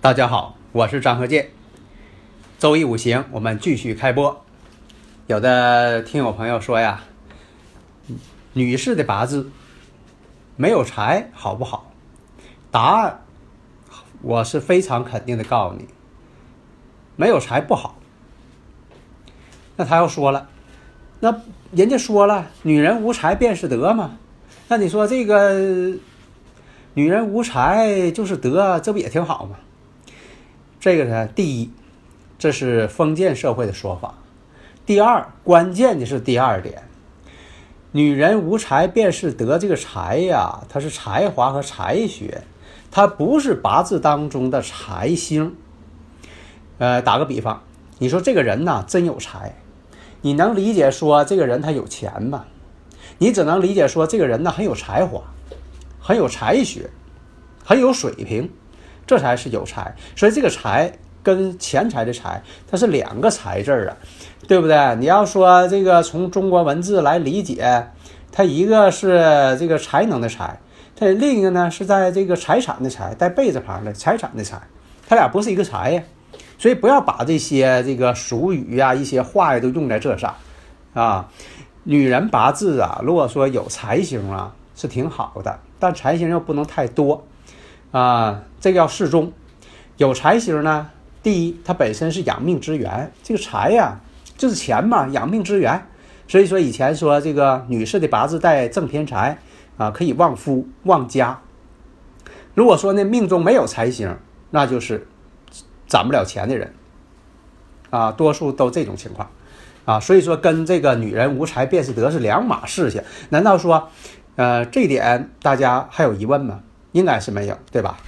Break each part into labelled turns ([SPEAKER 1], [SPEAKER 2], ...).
[SPEAKER 1] 大家好，我是张和建。周易五行，我们继续开播。有的听友朋友说呀，女士的八字没有财好不好？答案我是非常肯定的告诉你，没有财不好。那他又说了，那人家说了，女人无才便是德嘛。那你说这个女人无才就是德，这不也挺好吗？这个呢，第一，这是封建社会的说法；第二，关键的是第二点，女人无才便是德。这个才呀，它是才华和才学，它不是八字当中的财星。呃，打个比方，你说这个人呐，真有才，你能理解说这个人他有钱吗？你只能理解说这个人呢很有才华，很有才学，很有水平。这才是有才，所以这个财跟钱财的财，它是两个财字啊，对不对？你要说这个从中国文字来理解，它一个是这个才能的才，它另一个呢是在这个财产的财带贝字旁的财产的财，它俩不是一个财呀。所以不要把这些这个俗语呀、一些话呀都用在这上啊。女人八字啊，如果说有财星啊，是挺好的，但财星又不能太多。啊，这个要适中。有财星呢，第一，它本身是养命之源。这个财呀，就是钱嘛，养命之源。所以说以前说这个女士的八字带正偏财啊，可以旺夫旺家。如果说呢命中没有财星，那就是攒不了钱的人。啊，多数都这种情况。啊，所以说跟这个女人无才便是德是两码事情。难道说，呃，这点大家还有疑问吗？应该是没有，对吧？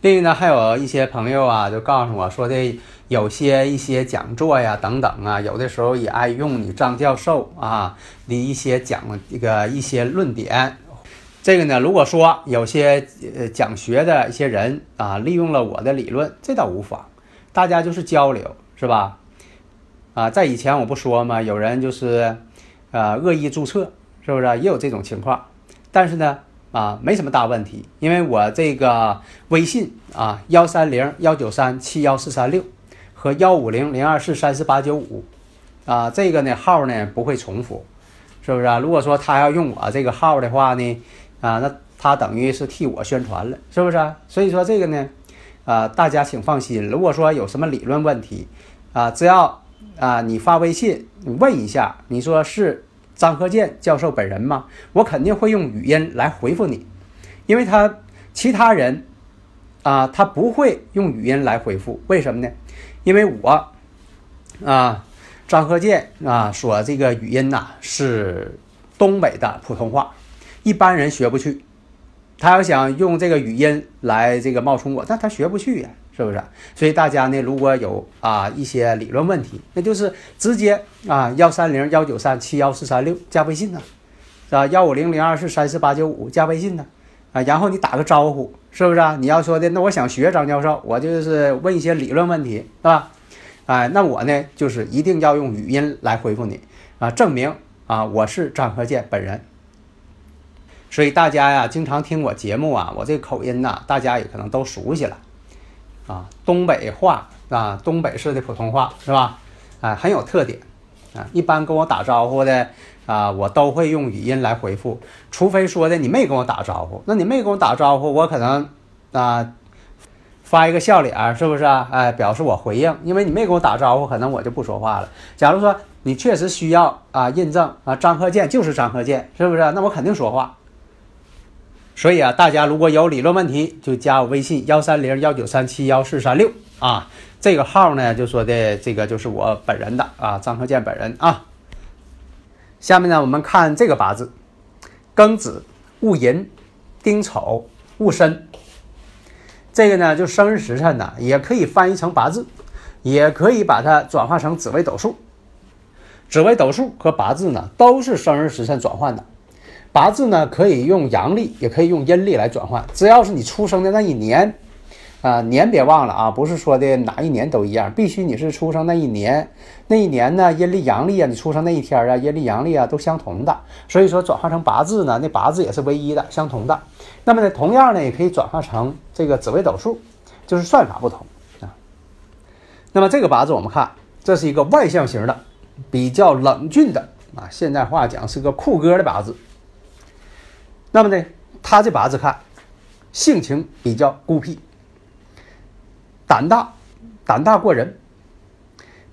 [SPEAKER 1] 另外呢，还有一些朋友啊，就告诉我说的，有些一些讲座呀等等啊，有的时候也爱用你张教授啊的一些讲这个一些论点。这个呢，如果说有些呃讲学的一些人啊，利用了我的理论，这倒无妨，大家就是交流，是吧？啊，在以前我不说嘛，有人就是呃恶意注册，是不是也有这种情况？但是呢。啊，没什么大问题，因为我这个微信啊，幺三零幺九三七幺四三六和幺五零零二四三四八九五啊，这个呢号呢不会重复，是不是啊？如果说他要用我这个号的话呢，啊，那他等于是替我宣传了，是不是？所以说这个呢，啊，大家请放心，如果说有什么理论问题啊，只要啊你发微信，问一下，你说是。张和建教授本人吗？我肯定会用语音来回复你，因为他其他人啊，他不会用语音来回复。为什么呢？因为我啊，张和建啊，说这个语音呐是东北的普通话，一般人学不去。他要想用这个语音来这个冒充我，那他学不去呀。是不是？所以大家呢，如果有啊一些理论问题，那就是直接啊幺三零幺九三七幺四三六加微信呢，是吧？幺五零零二四三四八九五加微信呢，啊，然后你打个招呼，是不是啊？你要说的，那我想学张教授，我就是问一些理论问题，是吧？哎，那我呢，就是一定要用语音来回复你啊，证明啊我是张和建本人。所以大家呀，经常听我节目啊，我这个口音呐，大家也可能都熟悉了。啊，东北话啊，东北式的普通话是吧？啊，很有特点啊。一般跟我打招呼的啊，我都会用语音来回复，除非说的你没跟我打招呼，那你没跟我打招呼，我可能啊发一个笑脸，是不是啊？哎，表示我回应，因为你没跟我打招呼，可能我就不说话了。假如说你确实需要啊印证啊，张鹤建就是张鹤建，是不是？那我肯定说话。所以啊，大家如果有理论问题，就加我微信幺三零幺九三七幺四三六啊。这个号呢，就说的这个就是我本人的啊，张和建本人啊。下面呢，我们看这个八字：庚子、戊寅、丁丑、戊申。这个呢，就生日时辰呢，也可以翻译成八字，也可以把它转化成紫微斗数。紫微斗数和八字呢，都是生日时辰转换的。八字呢，可以用阳历，也可以用阴历来转换，只要是你出生的那一年。啊，年别忘了啊，不是说的哪一年都一样，必须你是出生那一年，那一年呢，阴历阳历啊，你出生那一天啊，阴历阳历啊都相同的，所以说转化成八字呢，那八字也是唯一的，相同的。那么呢，同样呢，也可以转化成这个紫微斗数，就是算法不同啊。那么这个八字我们看，这是一个外向型的，比较冷峻的啊，现代话讲是个酷哥的八字。那么呢，他这八字看，性情比较孤僻。胆大，胆大过人，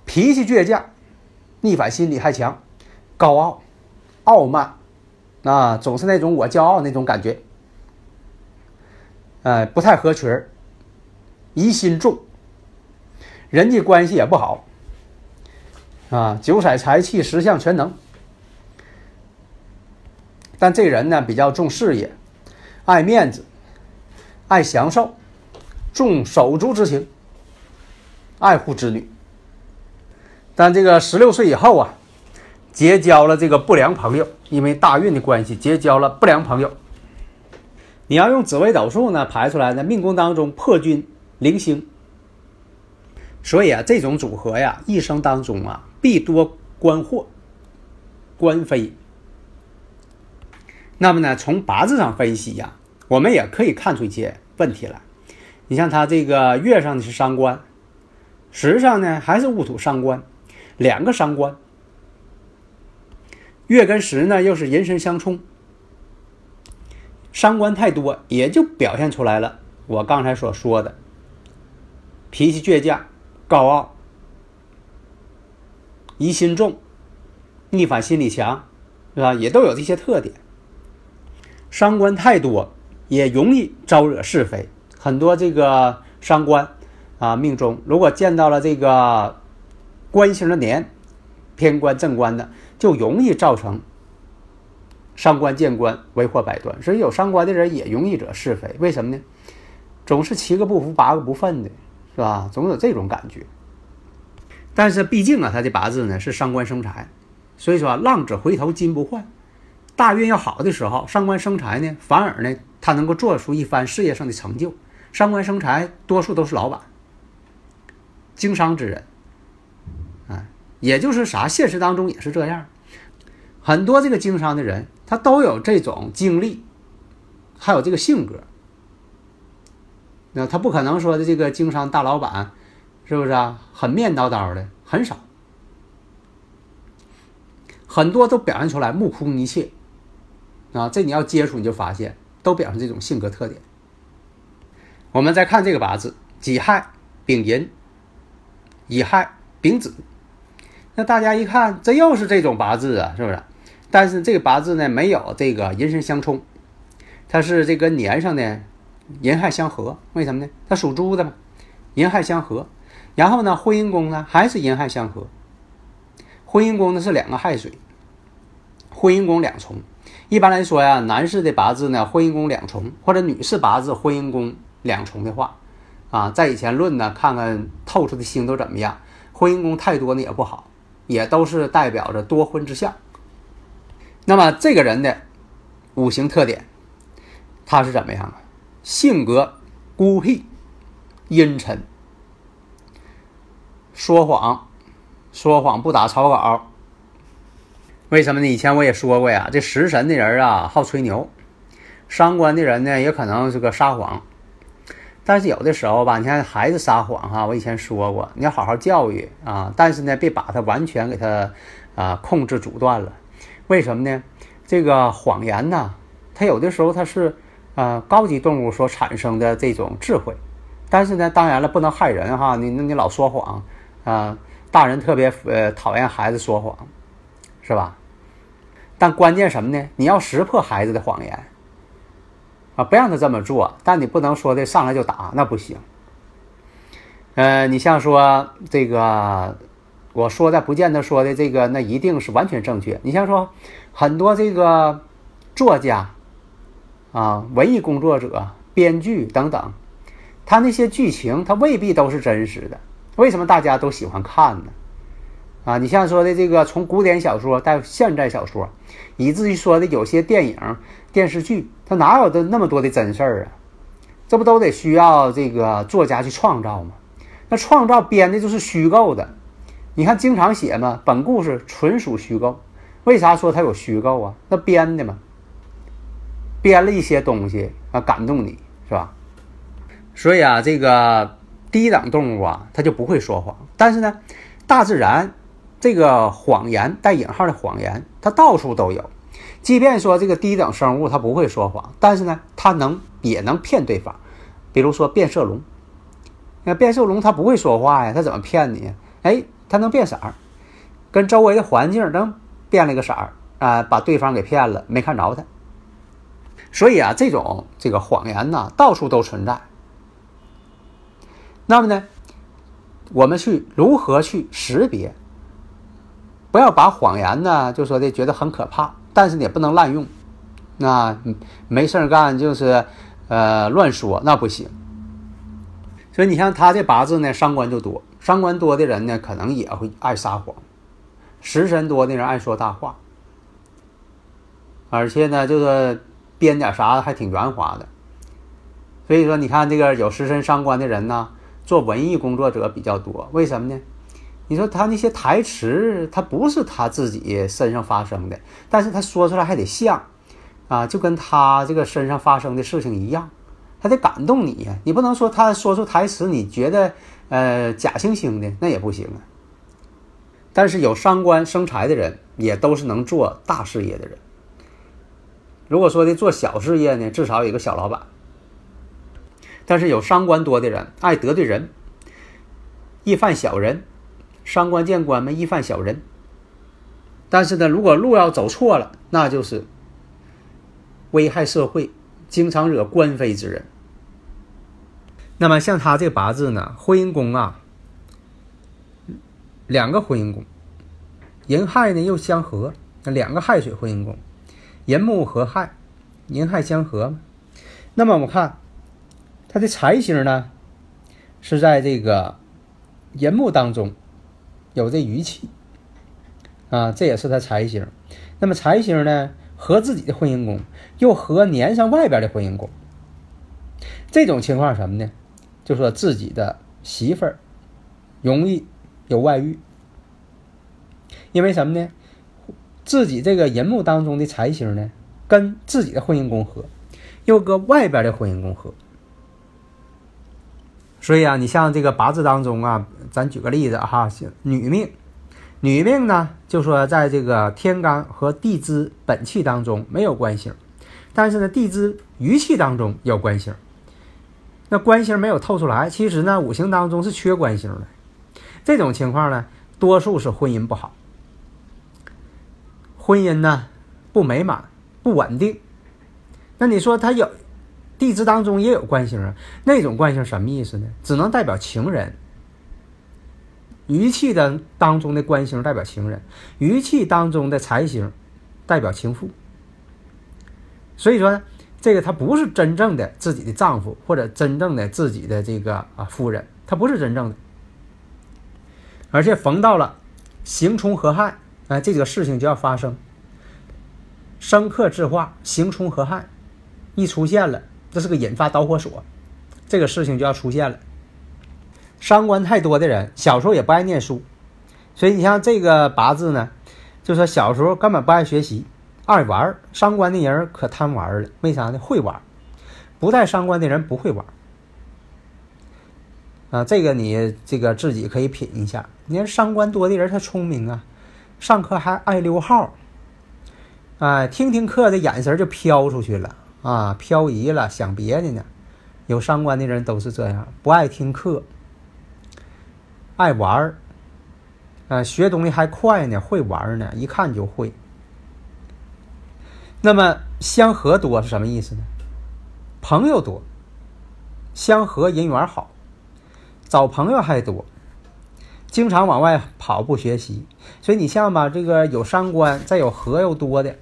[SPEAKER 1] 脾气倔强，逆反心理还强，高傲，傲慢，啊，总是那种我骄傲那种感觉，哎，不太合群，疑心重，人际关系也不好，啊，九色财气十项全能，但这人呢比较重事业，爱面子，爱享受。重手足之情，爱护子女，但这个十六岁以后啊，结交了这个不良朋友，因为大运的关系，结交了不良朋友。你要用紫微斗数呢排出来呢，命宫当中破军零星，所以啊，这种组合呀，一生当中啊，必多官祸、官非。那么呢，从八字上分析呀，我们也可以看出一些问题来。你像他这个月上的是伤官，时上呢还是戊土伤官，两个伤官。月跟时呢又是寅申相冲，伤官太多，也就表现出来了。我刚才所说的，脾气倔强、高傲、疑心重、逆反心理强，是吧？也都有这些特点。伤官太多，也容易招惹是非。很多这个伤官啊，命中如果见到了这个官星的年，偏官正官的，就容易造成伤官见官，为祸百端。所以有伤官的人也容易惹是非，为什么呢？总是七个不服八个不忿的，是吧？总有这种感觉。但是毕竟啊，他的八字呢是伤官生财，所以说浪子回头金不换。大运要好的时候，上官生财呢，反而呢他能够做出一番事业上的成就。上官生财，多数都是老板、经商之人，啊，也就是啥，现实当中也是这样。很多这个经商的人，他都有这种经历，还有这个性格。那他不可能说的这个经商大老板，是不是啊？很面叨叨的，很少，很多都表现出来目空一切，啊，这你要接触你就发现，都表示这种性格特点。我们再看这个八字：己亥、丙寅、乙亥、丙子。那大家一看，这又是这种八字啊，是不是？但是这个八字呢，没有这个寅申相冲，它是这个年上呢，寅亥相合。为什么呢？它属猪的嘛，寅亥相合。然后呢，婚姻宫呢还是寅亥相合。婚姻宫呢是两个亥水，婚姻宫两重。一般来说呀，男士的八字呢，婚姻宫两重，或者女士八字婚姻宫。两重的话，啊，在以前论呢，看看透出的星都怎么样。婚姻宫太多呢也不好，也都是代表着多婚之相。那么这个人的五行特点，他是怎么样啊？性格孤僻、阴沉，说谎，说谎不打草稿。为什么呢？以前我也说过呀，这食神的人啊，好吹牛；伤官的人呢，也可能是个撒谎。但是有的时候吧，你看孩子撒谎哈，我以前说过，你要好好教育啊。但是呢，别把他完全给他啊控制阻断了。为什么呢？这个谎言呢，它有的时候它是啊高级动物所产生的这种智慧。但是呢，当然了，不能害人哈。你那你老说谎啊，大人特别呃讨厌孩子说谎，是吧？但关键什么呢？你要识破孩子的谎言。啊，不让他这么做，但你不能说的上来就打，那不行。呃，你像说这个，我说的不见得说的这个，那一定是完全正确。你像说很多这个作家啊、文艺工作者、编剧等等，他那些剧情他未必都是真实的。为什么大家都喜欢看呢？啊，你像说的这个，从古典小说到现代小说，以至于说的有些电影、电视剧，它哪有的那么多的真事儿啊？这不都得需要这个作家去创造吗？那创造编的就是虚构的。你看，经常写嘛，本故事纯属虚构。为啥说它有虚构啊？那编的嘛，编了一些东西啊，感动你是吧？所以啊，这个低等动物啊，它就不会说谎。但是呢，大自然这个谎言带引号的谎言，它到处都有。即便说这个低等生物它不会说谎，但是呢，它能也能骗对方。比如说变色龙，那变色龙它不会说话呀，它怎么骗你？哎，它能变色儿，跟周围的环境能变了个色儿啊，把对方给骗了，没看着它。所以啊，这种这个谎言呐，到处都存在。那么呢，我们去如何去识别？不要把谎言呢，就说的觉得很可怕，但是你也不能滥用。那没事干就是呃乱说，那不行。所以你像他这八字呢，伤官就多，伤官多的人呢，可能也会爱撒谎；食神多的人爱说大话，而且呢，就是编点啥还挺圆滑的。所以说，你看这个有食神伤官的人呢，做文艺工作者比较多。为什么呢？你说他那些台词，他不是他自己身上发生的，但是他说出来还得像，啊，就跟他这个身上发生的事情一样，他得感动你呀。你不能说他说出台词，你觉得呃假惺惺的，那也不行啊。但是有伤官生财的人，也都是能做大事业的人。如果说的做小事业呢，至少有个小老板。但是有伤官多的人，爱得罪人，易犯小人。伤官见官嘛，易犯小人。但是呢，如果路要走错了，那就是危害社会，经常惹官非之人。那么像他这八字呢，婚姻宫啊，两个婚姻宫，寅亥呢又相合，那两个亥水婚姻宫，寅木合亥，寅亥相合。那么我们看他的财星呢，是在这个寅木当中。有这余气啊，这也是他财星。那么财星呢，和自己的婚姻宫，又和年上外边的婚姻宫。这种情况什么呢？就说自己的媳妇儿容易有外遇，因为什么呢？自己这个人木当中的财星呢，跟自己的婚姻宫合，又跟外边的婚姻宫合。所以啊，你像这个八字当中啊，咱举个例子哈，女命，女命呢，就说在这个天干和地支本气当中没有官星，但是呢，地支余气当中有官星。那官星没有透出来，其实呢，五行当中是缺官星的。这种情况呢，多数是婚姻不好，婚姻呢不美满、不稳定。那你说他有？地支当中也有官星啊，那种官星什么意思呢？只能代表情人。余气的当中的官星代表情人，余气当中的财星代表情妇。所以说呢，这个他不是真正的自己的丈夫，或者真正的自己的这个啊夫人，他不是真正的。而且逢到了刑冲合害，哎，这个事情就要发生。生克制化，刑冲合害，一出现了。这是个引发导火索，这个事情就要出现了。伤官太多的人，小时候也不爱念书，所以你像这个八字呢，就说小时候根本不爱学习，爱玩。伤官的人可贪玩了，为啥呢？会玩。不带伤官的人不会玩。啊，这个你这个自己可以品一下。你看伤官多的人他聪明啊，上课还爱溜号，哎，听听课的眼神就飘出去了。啊，漂移了，想别的呢。有伤官的人都是这样，不爱听课，爱玩儿。啊，学东西还快呢，会玩呢，一看就会。那么相合多是什么意思呢？朋友多，相合人缘好。找朋友还多，经常往外跑不学习。所以你像吧，这个有三观，再有合又多的，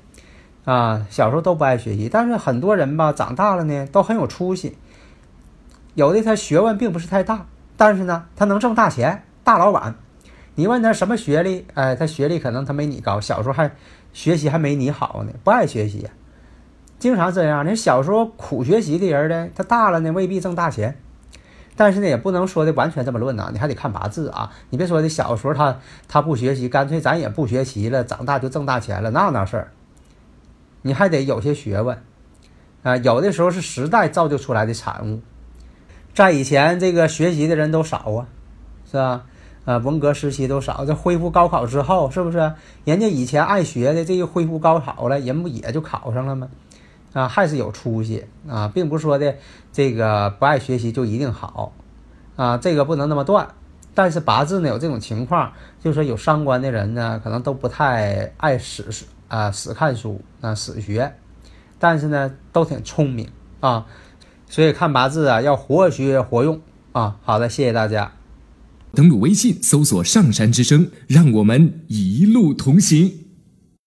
[SPEAKER 1] 啊，小时候都不爱学习，但是很多人吧，长大了呢，都很有出息。有的他学问并不是太大，但是呢，他能挣大钱，大老板。你问他什么学历？哎，他学历可能他没你高，小时候还学习还没你好呢，不爱学习，经常这样。你小时候苦学习的人呢，他大了呢未必挣大钱。但是呢，也不能说的完全这么论呐，你还得看八字啊。你别说的小时候他他不学习，干脆咱也不学习了，长大就挣大钱了，那那事儿。你还得有些学问啊，有的时候是时代造就出来的产物。在以前，这个学习的人都少啊，是吧？啊，文革时期都少。这恢复高考之后，是不是？人家以前爱学的，这一恢复高考了，人不也就考上了吗？啊，还是有出息啊，并不是说的这个不爱学习就一定好啊，这个不能那么断。但是八字呢有这种情况，就是说有伤官的人呢，可能都不太爱死啊死看书啊死学，但是呢都挺聪明啊。所以看八字啊，要活学活用啊！好的，谢谢大家。
[SPEAKER 2] 登录微信，搜索“上山之声”，让我们一路同行。